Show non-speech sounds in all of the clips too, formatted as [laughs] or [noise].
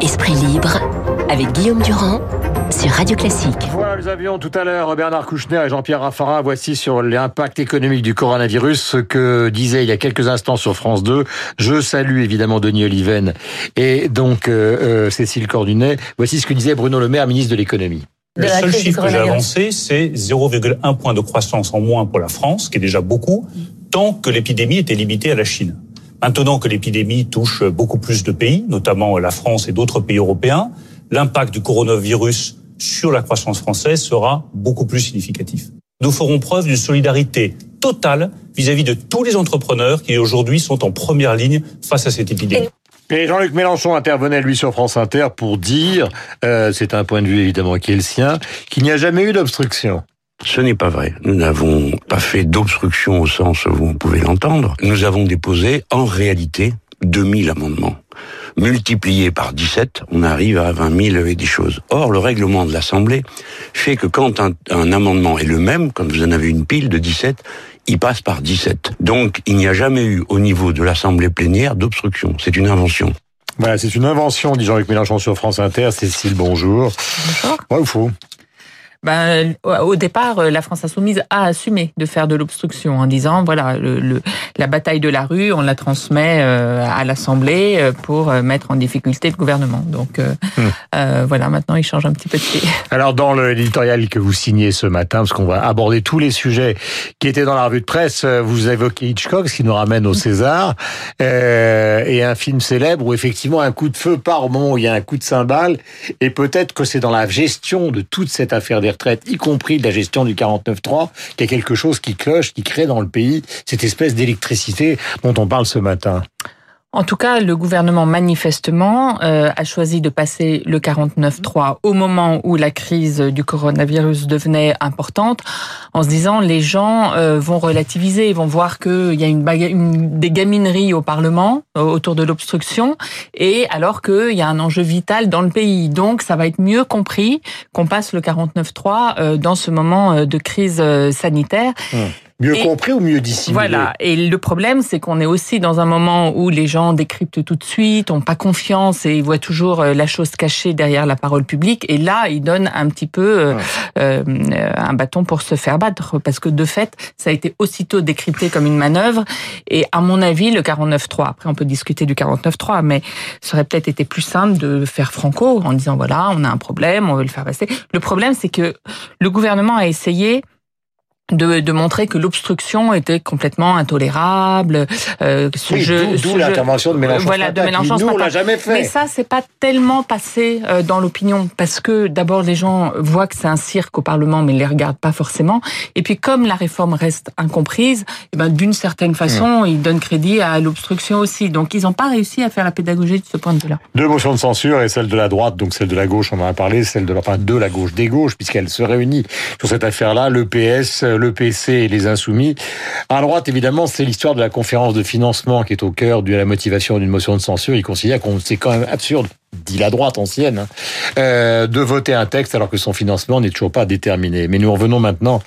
Esprit libre avec Guillaume Durand sur Radio Classique. Voilà, nous avions tout à l'heure Bernard Kouchner et Jean-Pierre Raffarin. Voici sur l'impact économique du coronavirus ce que disait il y a quelques instants sur France 2. Je salue évidemment Denis Oliven et donc euh, euh, Cécile Cordunet. Voici ce que disait Bruno Le Maire, ministre de l'économie. Le seul chiffre que j'ai avancé, c'est 0,1 point de croissance en moins pour la France, qui est déjà beaucoup, tant que l'épidémie était limitée à la Chine. Maintenant que l'épidémie touche beaucoup plus de pays, notamment la France et d'autres pays européens, l'impact du coronavirus sur la croissance française sera beaucoup plus significatif. Nous ferons preuve d'une solidarité totale vis-à-vis de tous les entrepreneurs qui aujourd'hui sont en première ligne face à cette épidémie. Jean-Luc Mélenchon intervenait lui sur France Inter pour dire, euh, c'est un point de vue évidemment qui est le sien, qu'il n'y a jamais eu d'obstruction. Ce n'est pas vrai. Nous n'avons pas fait d'obstruction au sens où vous pouvez l'entendre. Nous avons déposé en réalité 2000 amendements. Multipliés par 17, on arrive à 20 000 et des choses. Or, le règlement de l'Assemblée fait que quand un, amendement est le même, quand vous en avez une pile de 17, il passe par 17. Donc, il n'y a jamais eu au niveau de l'Assemblée plénière d'obstruction. C'est une invention. Voilà, c'est une invention, dit Jean-Luc Mélenchon sur France Inter. Cécile, bonjour. Bonjour. Ouais, ou faux ben, au départ, la France insoumise a assumé de faire de l'obstruction en disant voilà le, le, la bataille de la rue, on la transmet euh, à l'Assemblée euh, pour euh, mettre en difficulté le gouvernement. Donc euh, hum. voilà, maintenant il change un petit peu de pied. [laughs] Alors dans l'éditorial que vous signez ce matin, parce qu'on va aborder tous les sujets qui étaient dans la revue de presse, vous évoquez Hitchcock, ce qui nous ramène au César, et un film célèbre où effectivement un coup de feu part au moment où il y a un coup de cymbale, et peut-être que c'est dans la gestion de toute cette affaire y compris de la gestion du 49.3, qu'il y a quelque chose qui cloche, qui crée dans le pays cette espèce d'électricité dont on parle ce matin. En tout cas, le gouvernement manifestement euh, a choisi de passer le 49.3 au moment où la crise du coronavirus devenait importante, en se disant les gens euh, vont relativiser, vont voir qu'il y a une, une, des gamineries au Parlement euh, autour de l'obstruction, et alors qu'il y a un enjeu vital dans le pays. Donc, ça va être mieux compris qu'on passe le 49.3 euh, dans ce moment de crise sanitaire. Mmh. Mieux et, compris ou mieux dissimulé Voilà. Et le problème, c'est qu'on est aussi dans un moment où les gens décryptent tout de suite, ont pas confiance et ils voient toujours la chose cachée derrière la parole publique. Et là, ils donnent un petit peu ouais. euh, un bâton pour se faire battre, parce que de fait, ça a été aussitôt décrypté comme une manœuvre. Et à mon avis, le 49.3. Après, on peut discuter du 49.3, mais ça aurait peut-être été plus simple de faire franco en disant voilà, on a un problème, on veut le faire passer. Le problème, c'est que le gouvernement a essayé de, de montrer que l'obstruction était complètement intolérable. Euh, ce oui, jeu, d'où l'intervention de Mélenchon. Voilà, de Mélenchon. Nous, on l'a jamais fait. Mais ça, c'est pas tellement passé euh, dans l'opinion parce que d'abord les gens voient que c'est un cirque au Parlement, mais ils les regardent pas forcément. Et puis comme la réforme reste incomprise, et ben d'une certaine façon, mmh. ils donnent crédit à l'obstruction aussi. Donc ils n'ont pas réussi à faire la pédagogie de ce point de vue-là. Deux motions de censure et celle de la droite, donc celle de la gauche, on en a parlé, celle de la, enfin de la gauche, des gauches, puisqu'elle se réunit sur cette affaire-là, le PS le PC et les Insoumis. À droite, évidemment, c'est l'histoire de la conférence de financement qui est au cœur de la motivation d'une motion de censure. Ils considèrent qu'on c'est quand même absurde dit la droite ancienne, hein, euh, de voter un texte alors que son financement n'est toujours pas déterminé. Mais nous revenons maintenant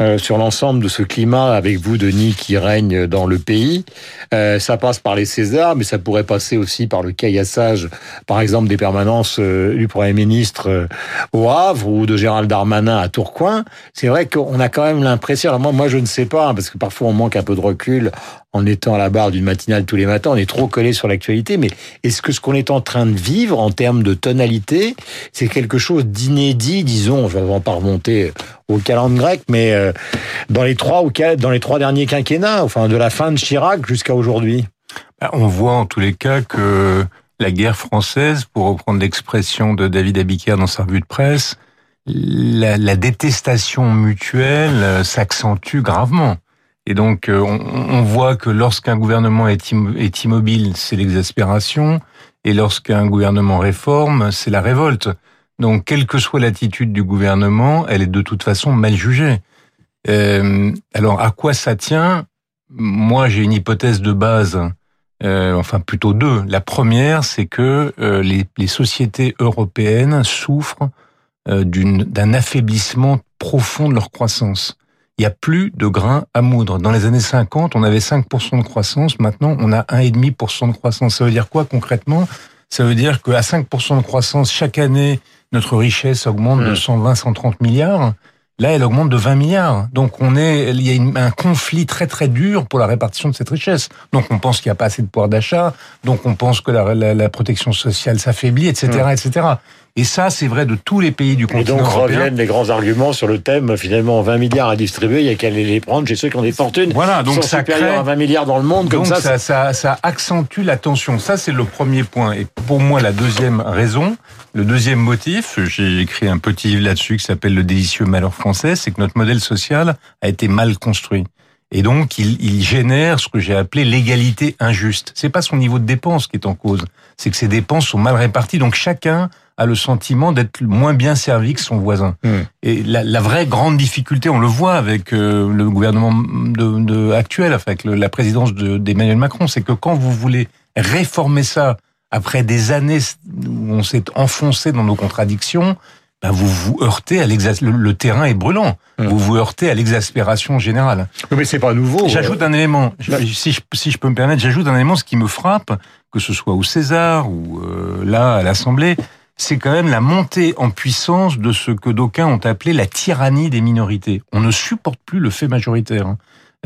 euh, sur l'ensemble de ce climat avec vous, Denis, qui règne dans le pays. Euh, ça passe par les Césars, mais ça pourrait passer aussi par le caillassage, par exemple, des permanences du Premier ministre au Havre ou de Gérald Darmanin à Tourcoing. C'est vrai qu'on a quand même l'impression, alors moi, moi je ne sais pas, hein, parce que parfois on manque un peu de recul en étant à la barre d'une matinale tous les matins, on est trop collé sur l'actualité, mais est-ce que ce qu'on est en train de vivre en termes de tonalité, c'est quelque chose d'inédit, disons, je ne vais pas remonter au calendrier grec, mais euh, dans les trois ou dans les trois derniers quinquennats, enfin de la fin de Chirac jusqu'à aujourd'hui? On voit en tous les cas que la guerre française, pour reprendre l'expression de David Abiker dans sa revue de presse, la, la détestation mutuelle euh, s'accentue gravement. Et donc, euh, on, voit que lorsqu'un gouvernement est, immobile, c'est l'exaspération, et lorsqu'un gouvernement réforme, c'est la révolte. Donc, quelle que soit l'attitude du gouvernement, elle est de toute façon mal jugée. Euh, alors, à quoi ça tient? Moi, j'ai une hypothèse de base, euh, enfin plutôt deux. La première, c'est que euh, les, les, sociétés européennes souffrent euh, d'un affaiblissement profond de leur croissance il n'y a plus de grains à moudre. Dans les années 50, on avait 5% de croissance. Maintenant, on a 1,5% de croissance. Ça veut dire quoi concrètement? Ça veut dire qu'à 5% de croissance, chaque année, notre richesse augmente de 120, mmh. 130 milliards. Là, elle augmente de 20 milliards. Donc, on est, il y a un conflit très très dur pour la répartition de cette richesse. Donc, on pense qu'il n'y a pas assez de pouvoir d'achat. Donc, on pense que la, la, protection sociale s'affaiblit, etc., etc. Et ça, c'est vrai de tous les pays du continent. Et donc reviennent les grands arguments sur le thème, finalement, 20 milliards à distribuer, il y a qu'à les prendre chez ceux qui ont des fortunes. Voilà, donc ça crée... à 20 milliards dans le monde, comme ça. Ça, ça, ça accentue la tension. Ça, c'est le premier point. Et pour moi, la deuxième raison, le deuxième motif, j'ai écrit un petit livre là-dessus qui s'appelle Le délicieux malheur français, c'est que notre modèle social a été mal construit. Et donc, il, il génère ce que j'ai appelé l'égalité injuste. C'est pas son niveau de dépense qui est en cause, c'est que ses dépenses sont mal réparties. Donc, chacun a le sentiment d'être moins bien servi que son voisin. Hmm. Et la, la, vraie grande difficulté, on le voit avec euh, le gouvernement de, de actuel, avec la présidence d'Emmanuel Macron, c'est que quand vous voulez réformer ça après des années où on s'est enfoncé dans nos contradictions, ben vous vous heurtez à l'exaspération. Le, terrain est brûlant. Hmm. Vous vous heurtez à l'exaspération générale. Mais c'est pas nouveau. J'ajoute un élément. Si je, si je peux me permettre, j'ajoute un élément. Ce qui me frappe, que ce soit au César ou euh, là à l'Assemblée, c'est quand même la montée en puissance de ce que d'aucuns ont appelé la tyrannie des minorités. On ne supporte plus le fait majoritaire.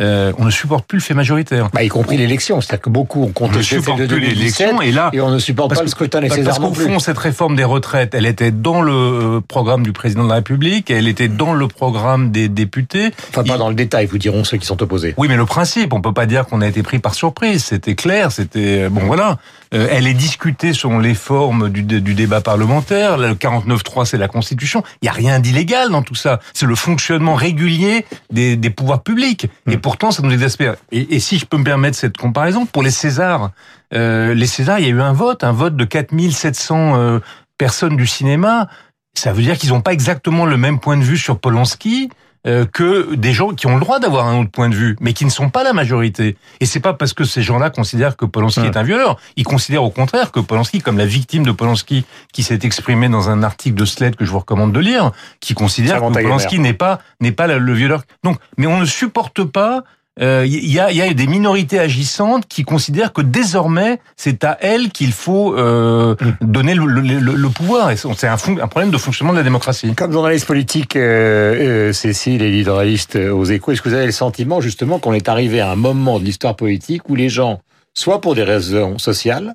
Euh, on ne supporte plus le fait majoritaire. Bah, y compris l'élection, c'est-à-dire que beaucoup ont contesté de l'élection et là, et on ne supporte pas le scrutin nécessaire Parce qu'au fond, cette réforme des retraites, elle était dans le euh, programme du président de la République, elle était dans le programme des députés. Enfin, pas dans le détail, vous diront ceux qui sont opposés. Oui, mais le principe, on peut pas dire qu'on a été pris par surprise. C'était clair, c'était euh, bon, voilà. elle est discutée selon les formes du, du débat parlementaire. Le 49.3, c'est la Constitution. Il y a rien d'illégal dans tout ça. C'est le fonctionnement régulier des, des pouvoirs publics. Et hmm pourtant, ça nous exaspère. Et, et, si je peux me permettre cette comparaison, pour les Césars, euh, les Césars, il y a eu un vote, un vote de 4700 euh, personnes du cinéma. Ça veut dire qu'ils n'ont pas exactement le même point de vue sur Polanski euh, que des gens qui ont le droit d'avoir un autre point de vue, mais qui ne sont pas la majorité. Et c'est pas parce que ces gens-là considèrent que Polanski est un violeur. Ils considèrent au contraire que Polanski, comme la victime de Polanski, qui s'est exprimée dans un article de Sled que je vous recommande de lire, qui considère que Polanski n'est pas n'est pas le violeur. Donc, mais on ne supporte pas il euh, y, a, y, a, des minorités agissantes qui considèrent que désormais c'est à elles qu'il faut euh, mm. donner le, le, le, pouvoir. C'est un, un, problème de fonctionnement de la démocratie. Comme journaliste politique, euh, euh Cécile et leaderiste aux Échos, est-ce que vous avez le sentiment justement qu'on est arrivé à un moment de l'histoire politique où les gens, soit pour des raisons sociales,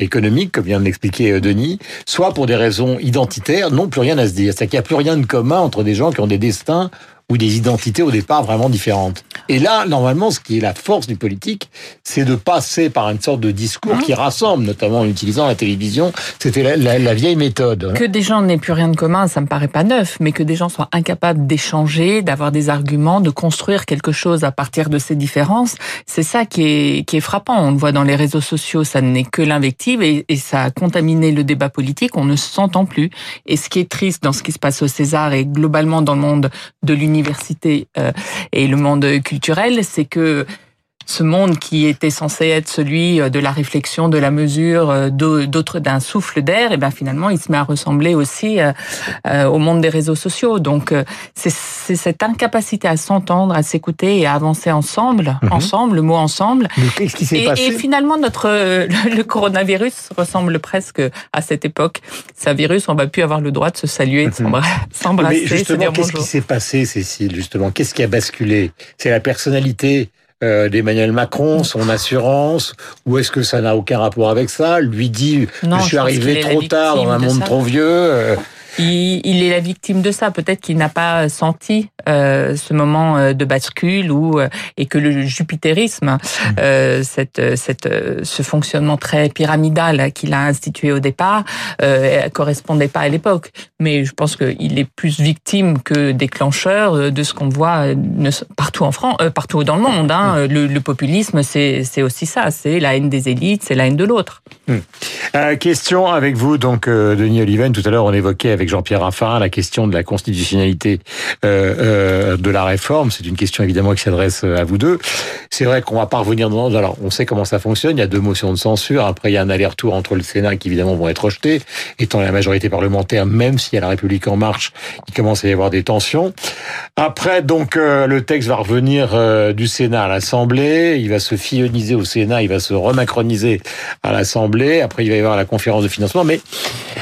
économiques, comme vient de l'expliquer Denis, soit pour des raisons identitaires, n'ont plus rien à se dire. C'est-à-dire qu'il n'y a plus rien de commun entre des gens qui ont des destins ou des identités au départ vraiment différentes. Et là, normalement, ce qui est la force du politique, c'est de passer par une sorte de discours mmh. qui rassemble, notamment en utilisant la télévision. C'était la, vieille méthode. Que des gens n'aient plus rien de commun, ça me paraît pas neuf, mais que des gens soient incapables d'échanger, d'avoir des arguments, de construire quelque chose à partir de ces différences, c'est ça qui est, qui est frappant. On le voit dans les réseaux sociaux, ça n'est que l'invective et, et ça a contaminé le débat politique, on ne s'entend plus. Et ce qui est triste dans ce qui se passe au César et globalement dans le monde de l'univers l'université euh, et le monde culturel, c'est que ce monde qui était censé être celui euh, de la réflexion, de la mesure, euh, d'autres d'un souffle d'air, et bien finalement il se met à ressembler aussi au monde des réseaux sociaux. Donc c'est cette incapacité à s'entendre, à s'écouter et à avancer ensemble, mhm. ensemble, le mot ensemble. Qu'est-ce qui s'est passé Et finalement notre le coronavirus ressemble presque à cette époque. C'est un virus, on va plus avoir le droit de se saluer, de mhm. s'embrasser. Mais justement, qu'est-ce qui s'est passé, Cécile Justement, qu'est-ce qui a basculé? C'est la personnalité euh, d'Emmanuel Macron, son assurance, ou est-ce que ça n'a aucun rapport avec ça? Lui dit, je suis arrivé trop tard dans un monde trop vieux. Euh, il, il, est la victime de ça. Peut-être qu'il n'a pas senti euh, ce moment euh, de bascule ou euh, et que le jupitérisme, mmh. euh, cette, cette, ce fonctionnement très pyramidal qu'il a institué au départ, euh, correspondait pas à l'époque. Mais je pense qu'il est plus victime que déclencheur de ce qu'on voit partout en France, partout dans le monde. Hein. Mmh. Le, le, populisme, c'est aussi ça. C'est la haine des élites, c'est la haine de l'autre. Mmh. question avec vous, donc Denis Oliven. Tout à l'heure, on évoquait avec Jean-Pierre Raffarin la question de la constitutionnalité euh, de la réforme. C'est une question évidemment qui s'adresse à vous deux. C'est vrai qu'on va pas revenir dans. Alors, on sait comment ça fonctionne. Il y a deux motions de censure. Après, il y a un aller-retour entre le Sénat qui évidemment vont être rejetés, étant la majorité parlementaire, même s'il y a la République en marche, il commence à y avoir des tensions. Après, donc, le texte va revenir du Sénat à l'Assemblée. Il va se fioniser au Sénat. Il va se remacroniser à l'Assemblée. Après, il va y avoir la conférence de financement. Mais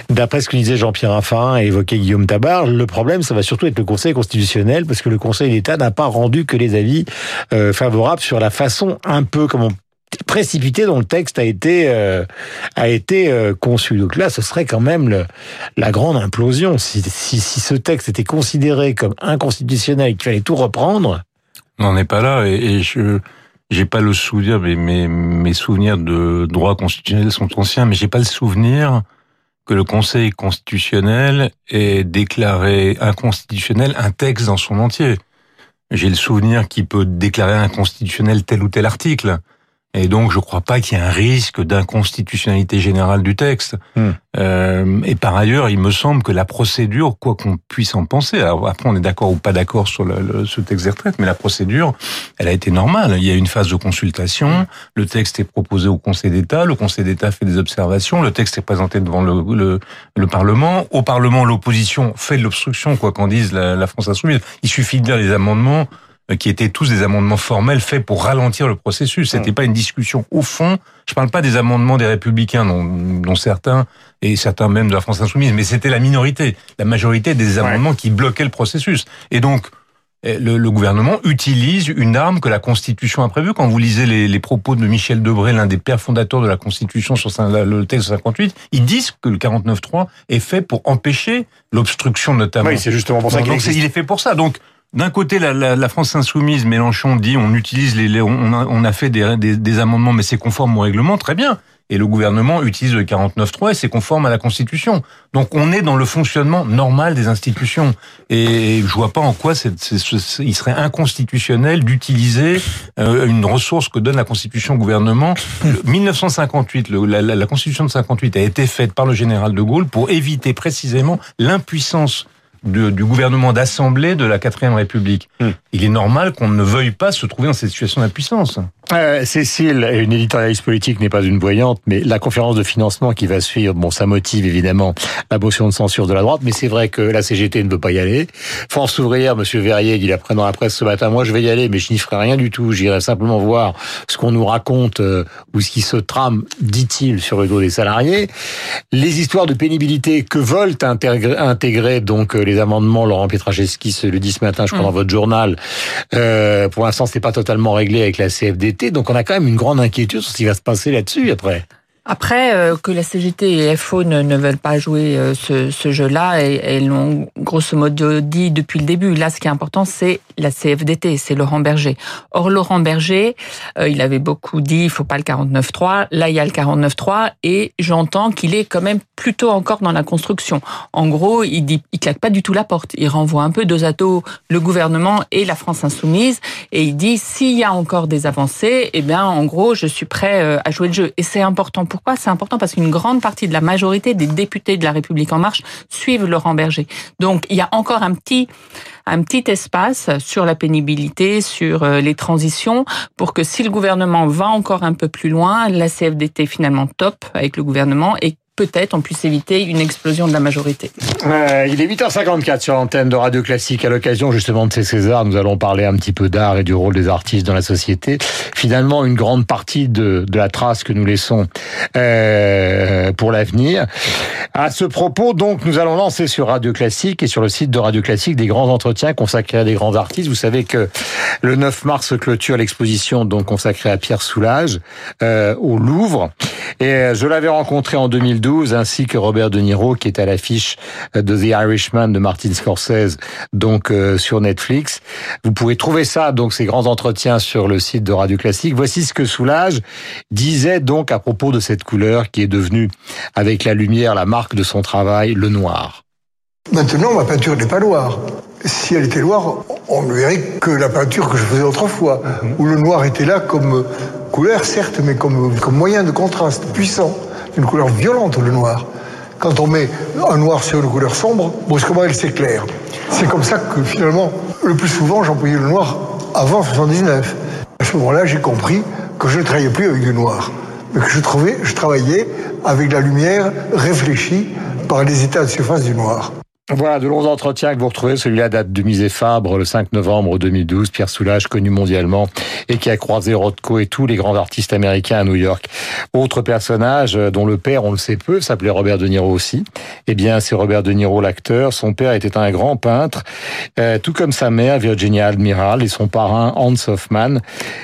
d'après ce que disait Jean-Pierre Raffarin et évoquait Guillaume Tabar, le problème, ça va surtout être le Conseil constitutionnel, parce que le Conseil d'État n'a pas rendu que les avis euh, favorables sur la façon un peu, comment précipité dont le texte a été euh, a été euh, conçu. Donc là, ce serait quand même la grande implosion si, si, ce texte était considéré comme inconstitutionnel et qu'il fallait tout reprendre. On n'en est pas là et, et je j'ai pas le souvenir, mais mes, mes souvenirs de droit constitutionnel sont anciens, mais j'ai pas le souvenir que le Conseil constitutionnel ait déclaré inconstitutionnel un texte dans son entier. J'ai le souvenir qu'il peut déclarer inconstitutionnel tel ou tel article. Et donc, je ne crois pas qu'il y ait un risque d'inconstitutionnalité générale du texte. Hmm. Euh, et par ailleurs, il me semble que la procédure, quoi qu'on puisse en penser, alors après on est d'accord ou pas d'accord sur le, ce texte des retraites, mais la procédure, elle a été normale. Il y a une phase de consultation, le texte est proposé au Conseil d'État, le Conseil d'État fait des observations, le texte est présenté devant le, le, le Parlement. Au Parlement, l'opposition fait de l'obstruction, quoi qu'en dise la, la France insoumise. Il suffit de lire les amendements qui étaient tous des amendements formels faits pour ralentir le processus. C'était pas une discussion au fond. Je parle pas des amendements des républicains, dont, dont certains et certains même de la France insoumise, mais c'était la minorité, la majorité des amendements qui bloquaient le processus. Et donc eh, le, le, gouvernement utilise une arme que la Constitution a prévue. Quand vous lisez les, les propos de Michel Debré, l'un des pères fondateurs de la Constitution sur le texte 58, ils disent que le 49.3 est fait pour empêcher l'obstruction notamment. Oui, c'est justement pour ça qu'il il est fait pour ça. Donc d'un côté, la, la, la, France insoumise, Mélenchon dit on utilise les, on, a, on a fait des, des, des amendements, mais c'est conforme au règlement, très bien. Et le gouvernement utilise le 49.3 et c'est conforme à la Constitution. Donc on est dans le fonctionnement normal des institutions. Et je vois pas en quoi il serait inconstitutionnel d'utiliser euh, une ressource que donne la Constitution au gouvernement. 1958, le, la, la Constitution de 58 a été faite par le général de Gaulle pour éviter précisément l'impuissance du gouvernement d'assemblée de la quatrième République. Hmm. Il est normal qu'on ne veuille pas se trouver dans cette situation d'impuissance. Euh, Cécile, une éditorialiste politique, n'est pas une voyante, mais la conférence de financement qui va suivre, bon, ça motive évidemment la motion de censure de la droite, mais c'est vrai que la CGT ne veut pas y aller. Force ouvrière, Monsieur Verrier dit après dans la presse ce matin, moi je vais y aller, mais je n'y ferai rien du tout. J'irai simplement voir ce qu'on nous raconte euh, ou ce qui se trame, dit-il, sur le dos des salariés. Les histoires de pénibilité que veulent intégrer, intégrer donc euh, les amendements, Laurent Pietraszewski le dit ce matin, je crois, dans mm. votre journal. Euh, pour l'instant, c'est pas totalement réglé avec la CFDT, donc on a quand même une grande inquiétude sur ce qui va se passer là-dessus après. Après, euh, que la CGT et FO ne, veulent pas jouer euh, ce, ce jeu-là, et, et l'ont grosso modo dit depuis le début. Là, ce qui est important, c'est la CFDT, c'est Laurent Berger. Or, Laurent Berger, euh, il avait beaucoup dit, il faut pas le 49-3. Là, il y a le 49-3, et j'entends qu'il est quand même plutôt encore dans la construction. En gros, il dit, il claque pas du tout la porte. Il renvoie un peu deux atos, le gouvernement et la France insoumise, et il dit, s'il y a encore des avancées, eh bien, en gros, je suis prêt à jouer le jeu. Et c'est important pour pourquoi c'est important Parce qu'une grande partie de la majorité des députés de la République en marche suivent Laurent Berger. Donc il y a encore un petit un petit espace sur la pénibilité, sur euh, les transitions, pour que si le gouvernement va encore un peu plus loin, la CFDT finalement top avec le gouvernement et peut-être on puisse éviter une explosion de la majorité. Euh, il est 8h54 sur l'antenne de Radio Classique. À l'occasion justement de ces Césars, nous allons parler un petit peu d'art et du rôle des artistes dans la société. Finalement, une grande partie de, la trace que nous laissons euh, pour l'avenir. À ce propos, donc, nous allons lancer sur Radio Classique et sur le site de Radio Classique des grands entretiens consacrés à des grands artistes. Vous savez que le 9 mars clôture l'exposition donc consacrée à Pierre Soulages euh, au Louvre. Et je l'avais rencontré en 2012 ainsi que Robert De Niro qui est à l'affiche de The Irishman de Martin Scorsese, donc euh, sur Netflix. Vous pouvez trouver ça, donc ces grands entretiens sur le site de Radio Classique. Voici ce que Soulage disait donc à propos de cette couleur qui est devenue, avec la lumière, la marque de son travail, le noir. Maintenant, ma peinture n'est pas noire. Si elle était noire, on ne verrait que la peinture que je faisais autrefois, où le noir était là comme couleur, certes, mais comme, comme moyen de contraste puissant une couleur violente, le noir. quand on met un noir sur une couleur sombre, brusquement elle s'éclaire. C'est comme ça que finalement, le plus souvent, j'employais le noir avant 79. À ce moment-là, j'ai compris que je ne travaillais plus avec du noir, mais que je, trouvais, je travaillais avec la lumière réfléchie par les états de surface du noir. Voilà, de longs entretiens que vous retrouvez. Celui-là date de Misé Fabre, le 5 novembre 2012. Pierre Soulages, connu mondialement et qui a croisé Rothko et tous les grands artistes américains à New York. Autre personnage euh, dont le père, on le sait peu, s'appelait Robert De Niro aussi. Eh bien, c'est Robert De Niro, l'acteur. Son père était un grand peintre, euh, tout comme sa mère, Virginia Admiral, et son parrain, Hans Hoffman.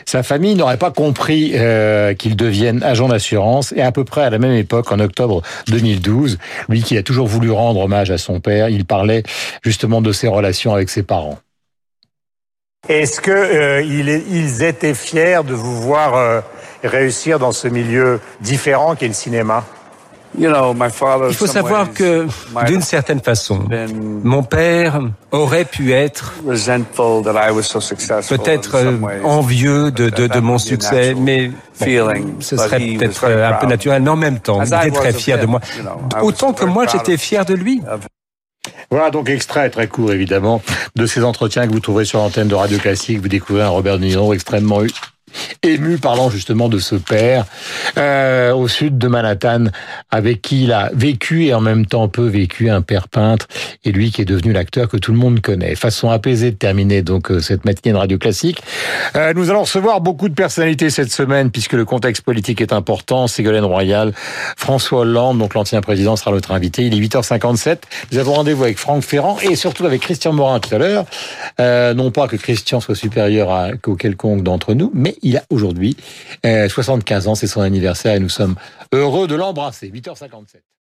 Sa famille n'aurait pas compris euh, qu'il devienne agent d'assurance. Et à peu près à la même époque, en octobre 2012, lui qui a toujours voulu rendre hommage à son père, il parlait justement de ses relations avec ses parents. Est-ce que euh, ils étaient fiers de vous voir euh, réussir dans ce milieu différent qu'est le cinéma? Il faut savoir que, d'une certaine façon, mon père aurait pu être peut-être euh, envieux de, de, de, mon succès, mais ce serait peut-être un peu naturel. Mais en même temps, il était très fier de moi. Autant que moi, j'étais fier de lui. Voilà donc extrait très court évidemment de ces entretiens que vous trouverez sur l'antenne de Radio Classique. Vous découvrez un Robert De Niro extrêmement ému parlant justement de ce père euh, au sud de Manhattan avec qui il a vécu et en même temps peu vécu un père peintre et lui qui est devenu l'acteur que tout le monde connaît. Façon apaisée de terminer donc euh, cette matinée de radio classique. Euh, nous allons recevoir beaucoup de personnalités cette semaine puisque le contexte politique est important. Ségolène Royal, François Hollande, donc l'ancien président sera notre invité. Il est 8h57. Nous avons rendez-vous avec Franck Ferrand et surtout avec Christian Morin tout à l'heure. Euh, non pas que Christian soit supérieur à, qu'au quelconque d'entre nous, mais il a aujourd'hui 75 euh, ans, c'est son anniversaire et nous sommes heureux de l'embrasser. 8h57.